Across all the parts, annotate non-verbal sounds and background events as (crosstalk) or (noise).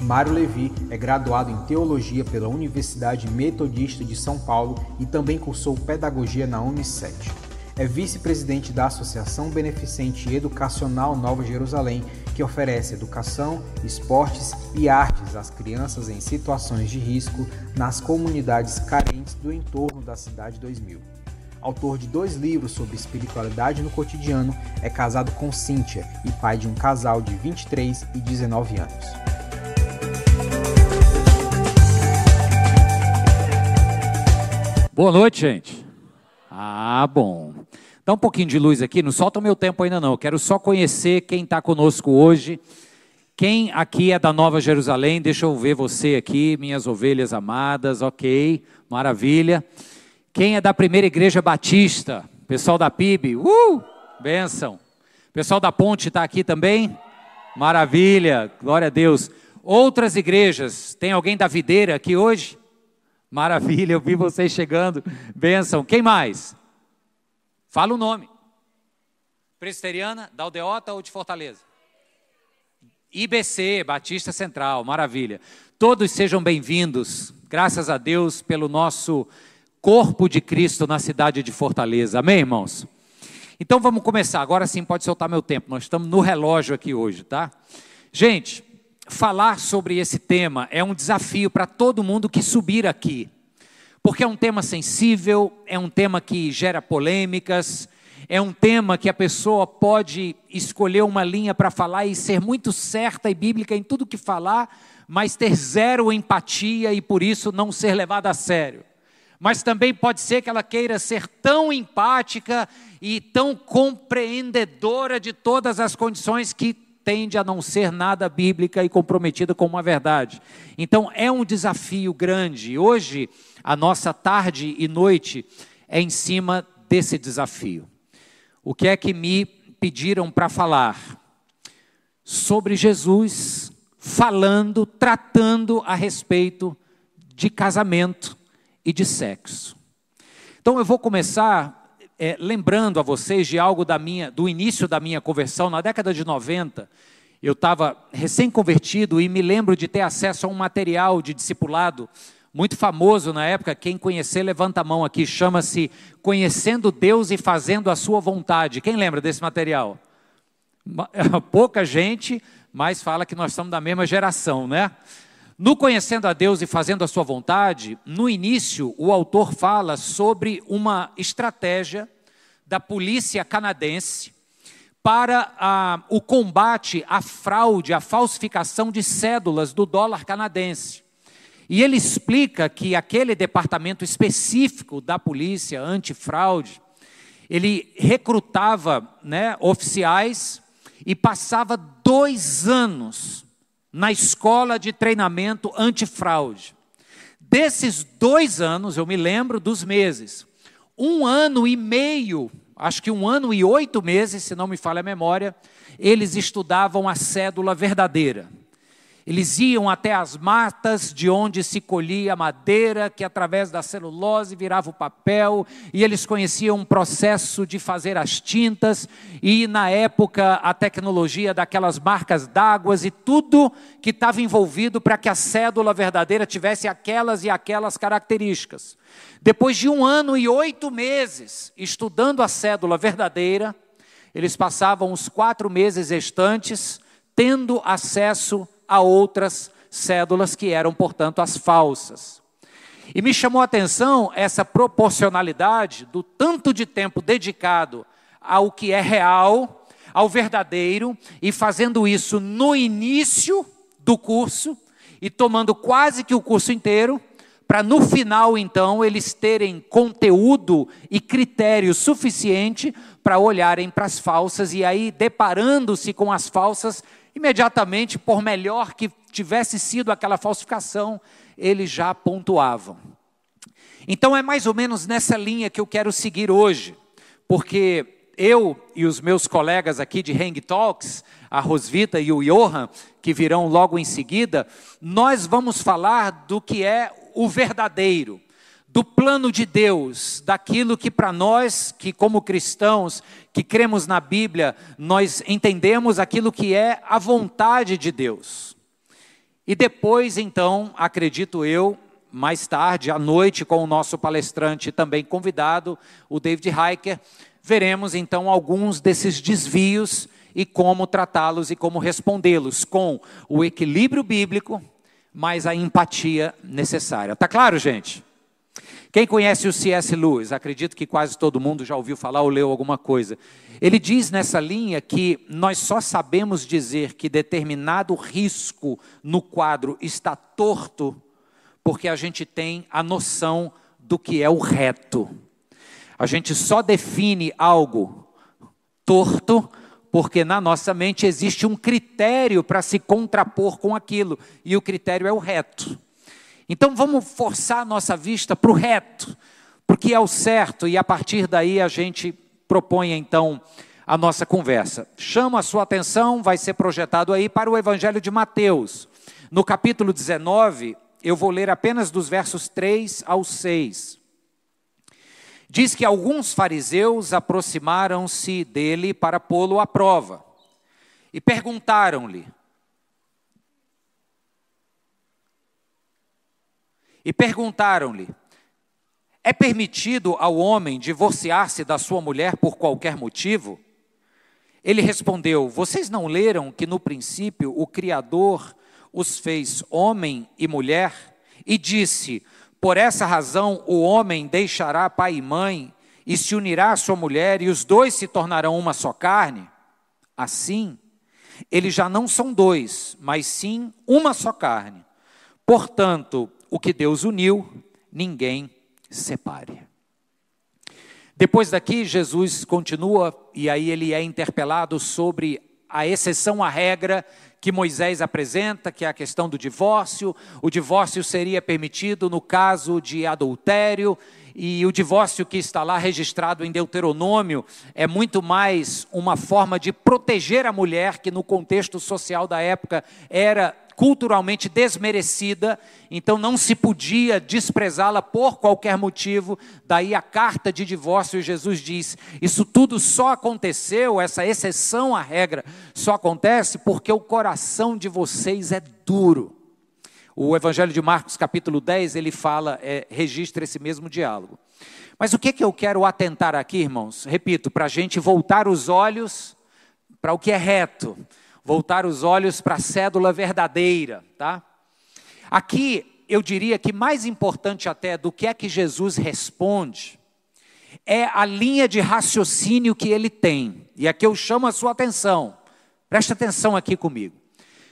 Mário Levi é graduado em Teologia pela Universidade Metodista de São Paulo e também cursou Pedagogia na Unicef. É vice-presidente da Associação Beneficente Educacional Nova Jerusalém, que oferece educação, esportes e artes às crianças em situações de risco nas comunidades carentes do entorno da Cidade 2000. Autor de dois livros sobre espiritualidade no cotidiano, é casado com Cíntia e pai de um casal de 23 e 19 anos. Boa noite, gente. Ah, bom. Dá um pouquinho de luz aqui, não solta o meu tempo ainda não. Eu quero só conhecer quem está conosco hoje. Quem aqui é da Nova Jerusalém? Deixa eu ver você aqui, minhas ovelhas amadas, ok, maravilha. Quem é da primeira igreja batista? Pessoal da PIB, uh, benção. Pessoal da Ponte está aqui também? Maravilha, glória a Deus. Outras igrejas, tem alguém da videira aqui hoje? Maravilha, eu vi vocês chegando. Benção. Quem mais? Fala o nome. Presbiteriana, da Aldeota ou de Fortaleza? IBC, Batista Central, maravilha. Todos sejam bem-vindos, graças a Deus, pelo nosso corpo de Cristo na cidade de Fortaleza. Amém, irmãos? Então vamos começar. Agora sim pode soltar meu tempo. Nós estamos no relógio aqui hoje, tá? Gente, falar sobre esse tema é um desafio para todo mundo que subir aqui, porque é um tema sensível, é um tema que gera polêmicas, é um tema que a pessoa pode escolher uma linha para falar e ser muito certa e bíblica em tudo que falar, mas ter zero empatia e por isso não ser levada a sério. Mas também pode ser que ela queira ser tão empática e tão compreendedora de todas as condições que tende a não ser nada bíblica e comprometida com uma verdade. Então é um desafio grande. Hoje, a nossa tarde e noite é em cima desse desafio. O que é que me pediram para falar? Sobre Jesus, falando, tratando a respeito de casamento e de sexo. Então eu vou começar é, lembrando a vocês de algo da minha, do início da minha conversão, na década de 90, eu estava recém-convertido e me lembro de ter acesso a um material de discipulado muito famoso na época. Quem conhecer, levanta a mão aqui. Chama-se Conhecendo Deus e Fazendo a Sua Vontade. Quem lembra desse material? (laughs) Pouca gente, mas fala que nós somos da mesma geração, né? No Conhecendo a Deus e Fazendo a Sua Vontade, no início, o autor fala sobre uma estratégia da polícia canadense para ah, o combate à fraude, à falsificação de cédulas do dólar canadense. E ele explica que aquele departamento específico da polícia antifraude, ele recrutava né, oficiais e passava dois anos na escola de treinamento antifraude. Desses dois anos, eu me lembro dos meses, um ano e meio, acho que um ano e oito meses, se não me falha a memória, eles estudavam a cédula verdadeira. Eles iam até as matas de onde se colhia a madeira, que através da celulose virava o papel, e eles conheciam um processo de fazer as tintas, e na época a tecnologia daquelas marcas d'águas e tudo que estava envolvido para que a cédula verdadeira tivesse aquelas e aquelas características. Depois de um ano e oito meses estudando a cédula verdadeira, eles passavam os quatro meses restantes tendo acesso a outras cédulas que eram, portanto, as falsas. E me chamou a atenção essa proporcionalidade do tanto de tempo dedicado ao que é real, ao verdadeiro, e fazendo isso no início do curso e tomando quase que o curso inteiro, para no final, então, eles terem conteúdo e critério suficiente para olharem para as falsas e aí, deparando-se com as falsas, imediatamente, por melhor que tivesse sido aquela falsificação, eles já pontuavam. Então é mais ou menos nessa linha que eu quero seguir hoje, porque eu e os meus colegas aqui de Hang Talks, a Rosvita e o Johan, que virão logo em seguida, nós vamos falar do que é o verdadeiro, do plano de Deus, daquilo que para nós, que como cristãos, que cremos na Bíblia, nós entendemos aquilo que é a vontade de Deus. E depois, então, acredito eu, mais tarde, à noite, com o nosso palestrante também convidado, o David Heiker, veremos então alguns desses desvios e como tratá-los e como respondê-los com o equilíbrio bíblico, mas a empatia necessária. Tá claro, gente? Quem conhece o C.S. Lewis, acredito que quase todo mundo já ouviu falar ou leu alguma coisa. Ele diz nessa linha que nós só sabemos dizer que determinado risco no quadro está torto porque a gente tem a noção do que é o reto. A gente só define algo torto porque na nossa mente existe um critério para se contrapor com aquilo, e o critério é o reto. Então vamos forçar a nossa vista para o reto, porque é o certo, e a partir daí a gente propõe então a nossa conversa. Chamo a sua atenção, vai ser projetado aí para o Evangelho de Mateus. No capítulo 19, eu vou ler apenas dos versos 3 ao 6. Diz que alguns fariseus aproximaram-se dele para pô-lo à prova e perguntaram-lhe: E perguntaram-lhe: É permitido ao homem divorciar-se da sua mulher por qualquer motivo? Ele respondeu: Vocês não leram que no princípio o Criador os fez homem e mulher e disse: por essa razão, o homem deixará pai e mãe e se unirá à sua mulher, e os dois se tornarão uma só carne. Assim, eles já não são dois, mas sim uma só carne. Portanto, o que Deus uniu, ninguém separe. Depois daqui, Jesus continua, e aí ele é interpelado sobre a exceção à regra que Moisés apresenta, que é a questão do divórcio. O divórcio seria permitido no caso de adultério, e o divórcio que está lá registrado em Deuteronômio é muito mais uma forma de proteger a mulher, que no contexto social da época era culturalmente desmerecida, então não se podia desprezá-la por qualquer motivo. Daí a carta de divórcio, Jesus diz: Isso tudo só aconteceu, essa exceção à regra, só acontece porque o coração de vocês é duro. O Evangelho de Marcos, capítulo 10, ele fala, é, registra esse mesmo diálogo. Mas o que, que eu quero atentar aqui, irmãos? Repito, para a gente voltar os olhos para o que é reto, voltar os olhos para a cédula verdadeira, tá? Aqui eu diria que mais importante até do que é que Jesus responde é a linha de raciocínio que ele tem. E aqui eu chamo a sua atenção. Preste atenção aqui comigo.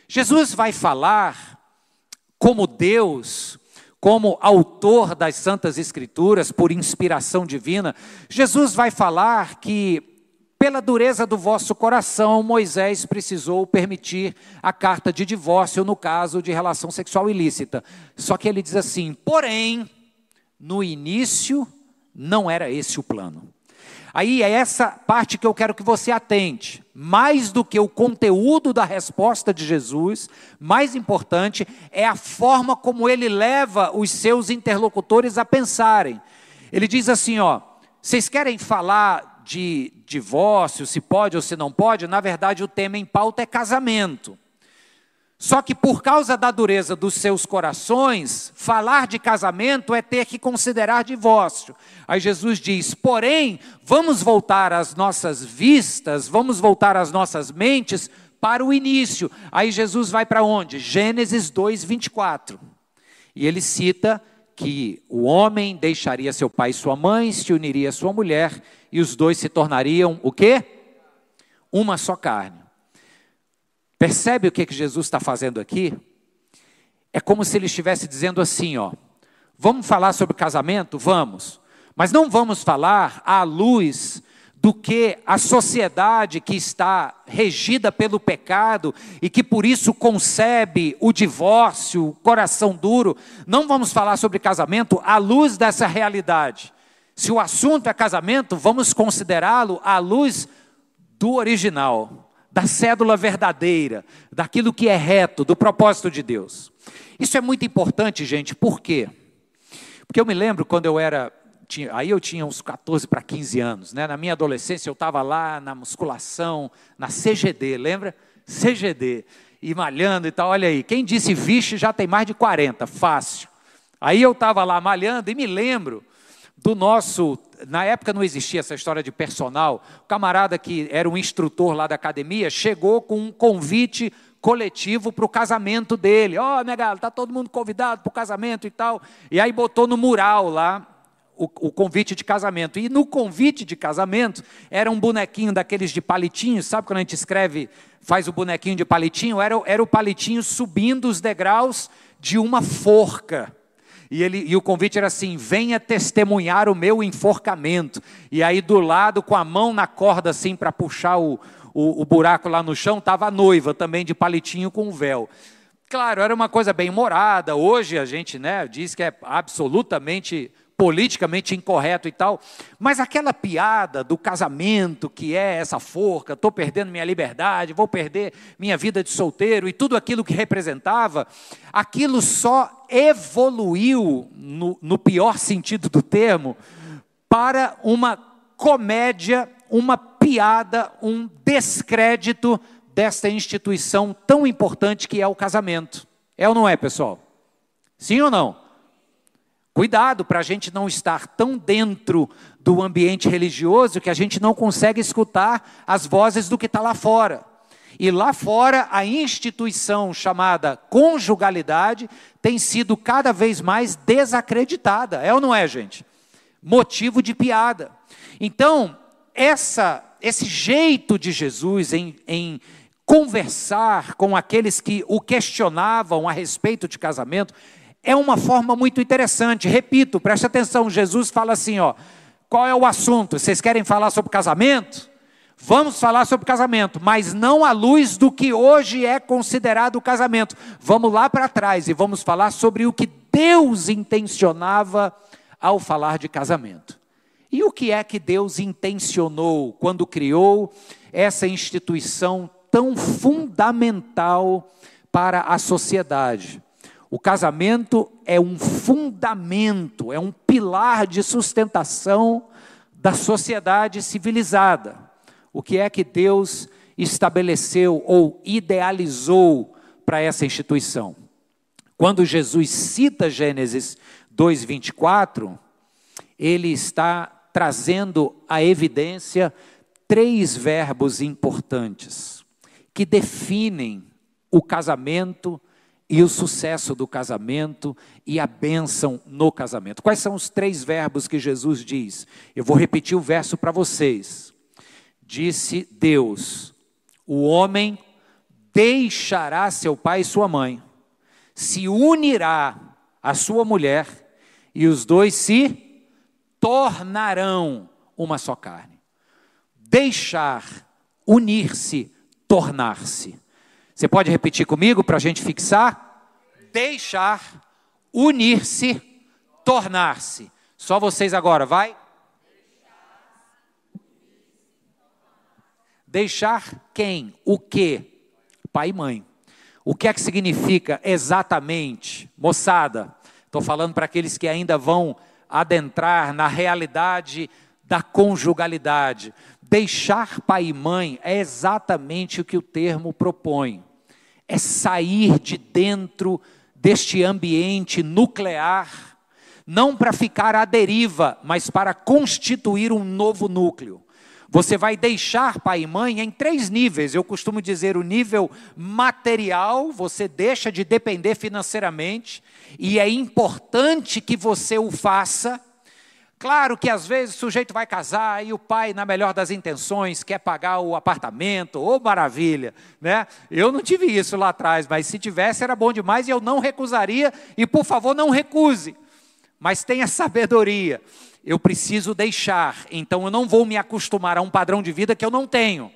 Jesus vai falar como Deus, como autor das Santas Escrituras, por inspiração divina, Jesus vai falar que pela dureza do vosso coração, Moisés precisou permitir a carta de divórcio no caso de relação sexual ilícita. Só que ele diz assim: porém, no início, não era esse o plano. Aí é essa parte que eu quero que você atente. Mais do que o conteúdo da resposta de Jesus, mais importante é a forma como ele leva os seus interlocutores a pensarem. Ele diz assim: ó, vocês querem falar de divórcio, se pode ou se não pode, na verdade o tema em pauta é casamento. Só que por causa da dureza dos seus corações, falar de casamento é ter que considerar divórcio. Aí Jesus diz: porém, vamos voltar as nossas vistas, vamos voltar as nossas mentes para o início. Aí Jesus vai para onde? Gênesis 2, 24. E ele cita que o homem deixaria seu pai e sua mãe, se uniria à sua mulher, e os dois se tornariam o quê? Uma só carne. Percebe o que, que Jesus está fazendo aqui? É como se ele estivesse dizendo assim, ó. Vamos falar sobre casamento? Vamos. Mas não vamos falar à luz do que a sociedade que está regida pelo pecado e que por isso concebe o divórcio, o coração duro. Não vamos falar sobre casamento à luz dessa realidade. Se o assunto é casamento, vamos considerá-lo à luz do original, da cédula verdadeira, daquilo que é reto, do propósito de Deus. Isso é muito importante, gente, por quê? Porque eu me lembro quando eu era tinha, aí eu tinha uns 14 para 15 anos, né? Na minha adolescência eu estava lá na musculação, na CGD, lembra? CGD. e malhando e tal. Olha aí, quem disse vixe já tem mais de 40, fácil. Aí eu estava lá malhando e me lembro do nosso. Na época não existia essa história de personal. O camarada que era um instrutor lá da academia chegou com um convite coletivo para o casamento dele. Ó, oh, negado, está todo mundo convidado para o casamento e tal. E aí botou no mural lá o, o, convite de casamento. E no convite de casamento era um bonequinho daqueles de palitinho, sabe quando a gente escreve, faz o bonequinho de palitinho? Era, era o palitinho subindo os degraus de uma forca. E, ele, e o convite era assim: venha testemunhar o meu enforcamento. E aí, do lado, com a mão na corda, assim, para puxar o, o, o, buraco lá no chão, estava a noiva também de palitinho com véu. Claro, era uma coisa bem morada. Hoje a gente né, diz que é absolutamente politicamente incorreto e tal, mas aquela piada do casamento, que é essa forca, estou perdendo minha liberdade, vou perder minha vida de solteiro e tudo aquilo que representava, aquilo só evoluiu, no, no pior sentido do termo, para uma comédia, uma piada, um descrédito desta instituição tão importante que é o casamento. É ou não é, pessoal? Sim ou não? Cuidado para a gente não estar tão dentro do ambiente religioso que a gente não consegue escutar as vozes do que está lá fora. E lá fora, a instituição chamada conjugalidade tem sido cada vez mais desacreditada. É ou não é, gente? Motivo de piada. Então, essa, esse jeito de Jesus em, em conversar com aqueles que o questionavam a respeito de casamento é uma forma muito interessante. Repito, preste atenção, Jesus fala assim, ó, qual é o assunto? Vocês querem falar sobre casamento? Vamos falar sobre casamento, mas não à luz do que hoje é considerado o casamento. Vamos lá para trás e vamos falar sobre o que Deus intencionava ao falar de casamento. E o que é que Deus intencionou quando criou essa instituição tão fundamental para a sociedade? O casamento é um fundamento, é um pilar de sustentação da sociedade civilizada. O que é que Deus estabeleceu ou idealizou para essa instituição? Quando Jesus cita Gênesis 2:24, ele está trazendo à evidência três verbos importantes que definem o casamento e o sucesso do casamento e a bênção no casamento. Quais são os três verbos que Jesus diz? Eu vou repetir o verso para vocês. Disse Deus: O homem deixará seu pai e sua mãe, se unirá à sua mulher, e os dois se tornarão uma só carne. Deixar, unir-se, tornar-se. Você pode repetir comigo para a gente fixar? Deixar, unir-se, tornar-se. Só vocês agora, vai? Deixar quem? O que? Pai e mãe. O que é que significa exatamente? Moçada, estou falando para aqueles que ainda vão adentrar na realidade da conjugalidade. Deixar pai e mãe é exatamente o que o termo propõe é sair de dentro deste ambiente nuclear, não para ficar à deriva, mas para constituir um novo núcleo. Você vai deixar pai e mãe em três níveis. Eu costumo dizer o nível material, você deixa de depender financeiramente, e é importante que você o faça Claro que às vezes o sujeito vai casar e o pai, na melhor das intenções, quer pagar o apartamento, ô oh, maravilha, né? Eu não tive isso lá atrás, mas se tivesse era bom demais e eu não recusaria, e por favor não recuse. Mas tenha sabedoria. Eu preciso deixar, então eu não vou me acostumar a um padrão de vida que eu não tenho.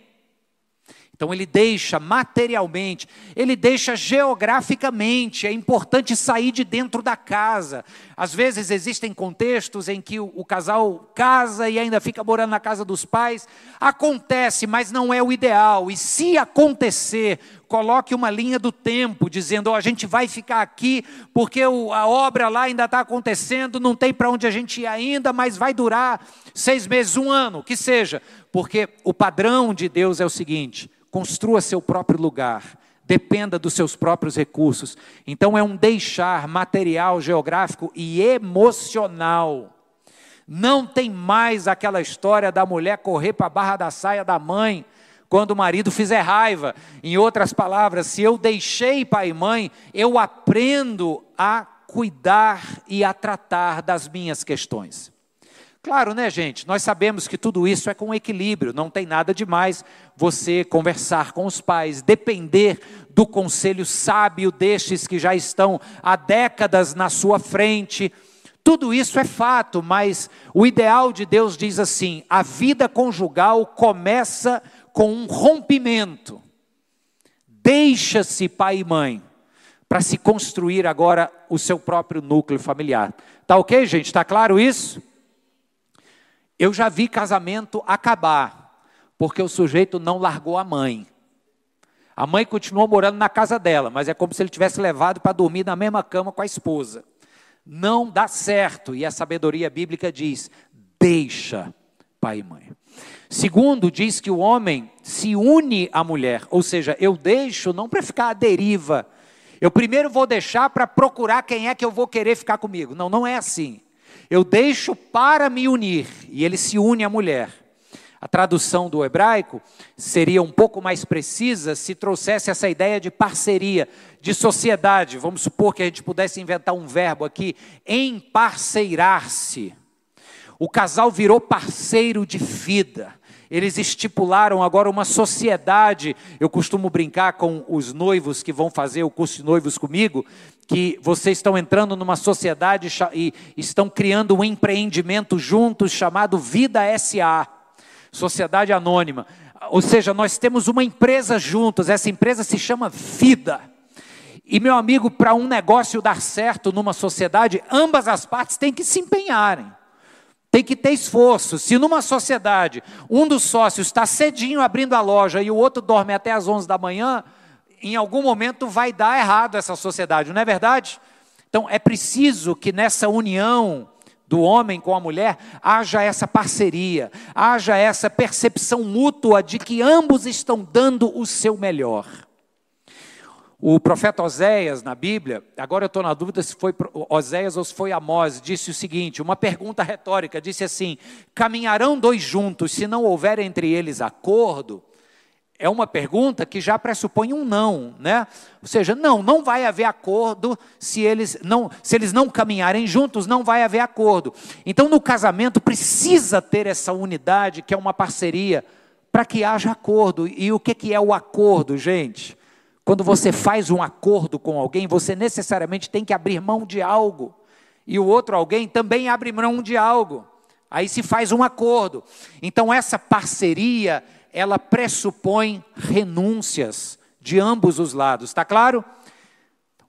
Então ele deixa materialmente, ele deixa geograficamente. É importante sair de dentro da casa. Às vezes existem contextos em que o, o, casal casa e ainda fica morando na casa dos pais. Acontece, mas não é o ideal. E se acontecer, coloque uma linha do tempo, dizendo: oh, a gente vai ficar aqui porque a obra lá ainda está acontecendo, não tem para onde a gente ir ainda, mas vai durar seis meses, um ano, que seja. Porque o padrão de Deus é o seguinte: construa seu próprio lugar, dependa dos seus próprios recursos. Então é um deixar material, geográfico e emocional. Não tem mais aquela história da mulher correr para a barra da saia da mãe quando o marido fizer raiva. Em outras palavras, se eu deixei pai e mãe, eu aprendo a cuidar e a tratar das minhas questões. Claro, né, gente? Nós sabemos que tudo isso é com equilíbrio, não tem nada demais você conversar com os pais, depender do conselho sábio destes que já estão há décadas na sua frente. Tudo isso é fato, mas o ideal de Deus diz assim: a vida conjugal começa com um rompimento. Deixa-se pai e mãe para se construir agora o seu próprio núcleo familiar. Tá ok, gente? Está claro isso? Eu já vi casamento acabar, porque o sujeito não largou a mãe. A mãe continuou morando na casa dela, mas é como se ele tivesse levado para dormir na mesma cama com a esposa. Não dá certo, e a sabedoria bíblica diz: deixa pai e mãe. Segundo, diz que o homem se une à mulher, ou seja, eu deixo não para ficar à deriva. Eu primeiro vou deixar para procurar quem é que eu vou querer ficar comigo. Não, não é assim. Eu deixo para me unir, e ele se une à mulher. A tradução do hebraico seria um pouco mais precisa se trouxesse essa ideia de parceria, de sociedade. Vamos supor que a gente pudesse inventar um verbo aqui, emparceirar-se. O casal virou parceiro de vida. Eles estipularam agora uma sociedade. Eu costumo brincar com os noivos que vão fazer o curso de noivos comigo, que vocês estão entrando numa sociedade e estão criando um empreendimento juntos chamado Vida SA, Sociedade Anônima. Ou seja, nós temos uma empresa juntos, essa empresa se chama Vida. E meu amigo, para um negócio dar certo numa sociedade, ambas as partes têm que se empenharem. Tem que ter esforço. Se numa sociedade um dos sócios está cedinho abrindo a loja e o outro dorme até as 11 da manhã, em algum momento vai dar errado essa sociedade, não é verdade? Então é preciso que nessa união do homem com a mulher haja essa parceria, haja essa percepção mútua de que ambos estão dando o seu melhor. O profeta Oséias, na Bíblia, agora eu estou na dúvida se foi Oséias ou se foi Amós, disse o seguinte: uma pergunta retórica, disse assim: caminharão dois juntos se não houver entre eles acordo? É uma pergunta que já pressupõe um não, né? Ou seja, não, não vai haver acordo se eles não, se eles não caminharem juntos, não vai haver acordo. Então, no casamento precisa ter essa unidade, que é uma parceria, para que haja acordo. E o que, que é o acordo, gente? Quando você faz um acordo com alguém, você necessariamente tem que abrir mão de algo. E o outro alguém também abre mão de algo. Aí se faz um acordo. Então essa parceria, ela pressupõe renúncias de ambos os lados. Está claro?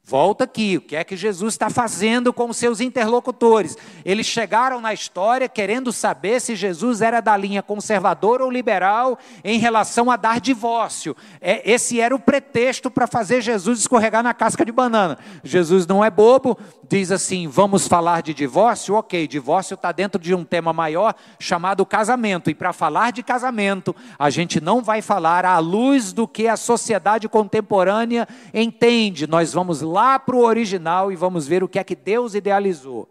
Volta aqui, o que é que Jesus está fazendo com os seus interlocutores? Eles chegaram na história querendo saber se Jesus era da linha conservadora ou liberal em relação a dar divórcio. É, esse era o pretexto para fazer Jesus escorregar na casca de banana. Jesus não é bobo, diz assim: vamos falar de divórcio? Ok, divórcio está dentro de um tema maior chamado casamento. E para falar de casamento, a gente não vai falar à luz do que a sociedade contemporânea entende. Nós vamos lá para o original e vamos ver o que é que Deus idealizou.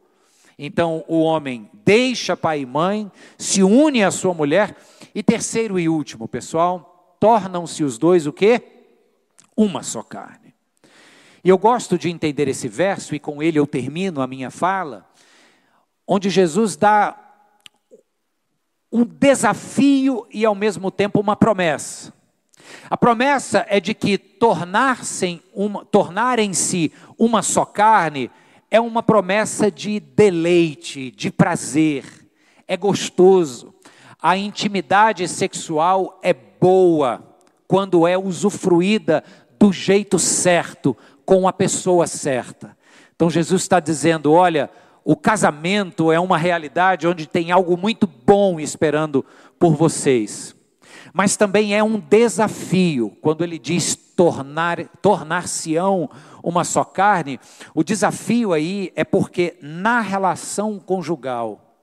Então o homem deixa pai e mãe, se une à sua mulher, e terceiro e último, pessoal, tornam-se os dois o quê? Uma só carne. E eu gosto de entender esse verso, e com ele eu termino a minha fala, onde Jesus dá um desafio e ao mesmo tempo uma promessa. A promessa é de que tornar-se uma, tornarem-se uma só carne é uma promessa de deleite, de prazer, é gostoso. A intimidade sexual é boa quando é usufruída do jeito certo, com a pessoa certa. Então Jesus está dizendo: olha, o casamento é uma realidade onde tem algo muito bom esperando por vocês mas também é um desafio, quando ele diz tornar, tornar-se-ão uma só carne, o desafio aí é porque na relação conjugal,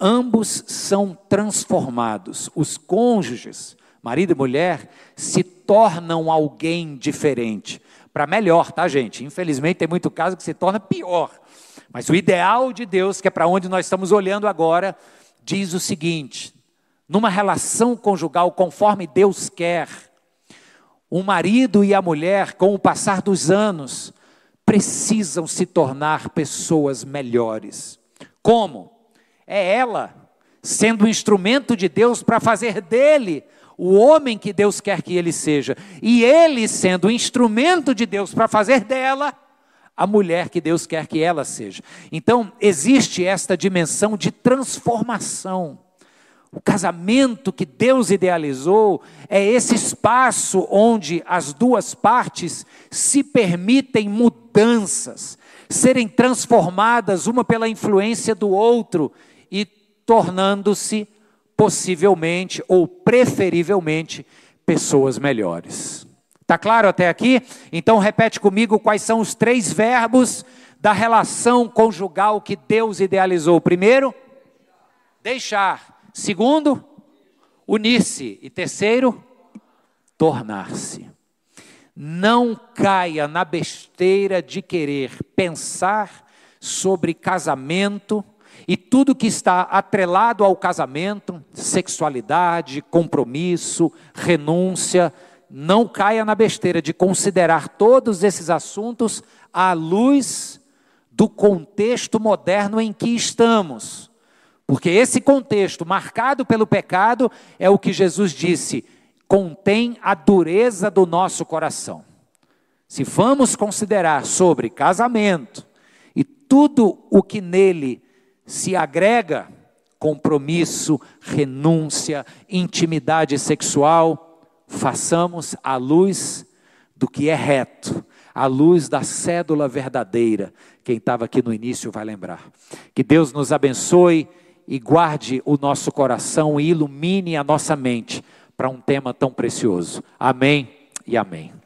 ambos são transformados, os cônjuges marido e mulher, se tornam alguém diferente. Para melhor, tá, gente? Infelizmente tem muito caso que se torna pior. Mas o ideal de Deus, que é para onde nós estamos olhando agora, diz o seguinte: numa relação conjugal conforme Deus quer, o marido e a mulher, com o passar dos anos, precisam se tornar pessoas melhores. Como? É ela sendo um instrumento de Deus para fazer dele o homem que Deus quer que ele seja, e ele sendo um instrumento de Deus para fazer dela a mulher que Deus quer que ela seja. Então, existe esta dimensão de transformação. O casamento que Deus idealizou é esse espaço onde as duas partes se permitem mudanças, serem transformadas uma pela influência do outro e tornando-se possivelmente ou preferivelmente pessoas melhores. Tá claro até aqui? Então repete comigo quais são os três verbos da relação conjugal que Deus idealizou. Primeiro, deixar. Segundo, unir-se. E terceiro, tornar-se. Não caia na besteira de querer pensar sobre casamento e tudo que está atrelado ao casamento, sexualidade, compromisso, renúncia, não caia na besteira de considerar todos esses assuntos à luz do contexto moderno em que estamos. Porque esse contexto marcado pelo pecado é o que Jesus disse, contém a dureza do nosso coração. Se vamos considerar sobre casamento e tudo o que nele se agrega, compromisso, renúncia, intimidade sexual, façamos à luz do que é reto, à luz da cédula verdadeira. Quem estava aqui no início vai lembrar. Que Deus nos abençoe e guarde o nosso coração e ilumine a nossa mente para um tema tão precioso. Amém e amém.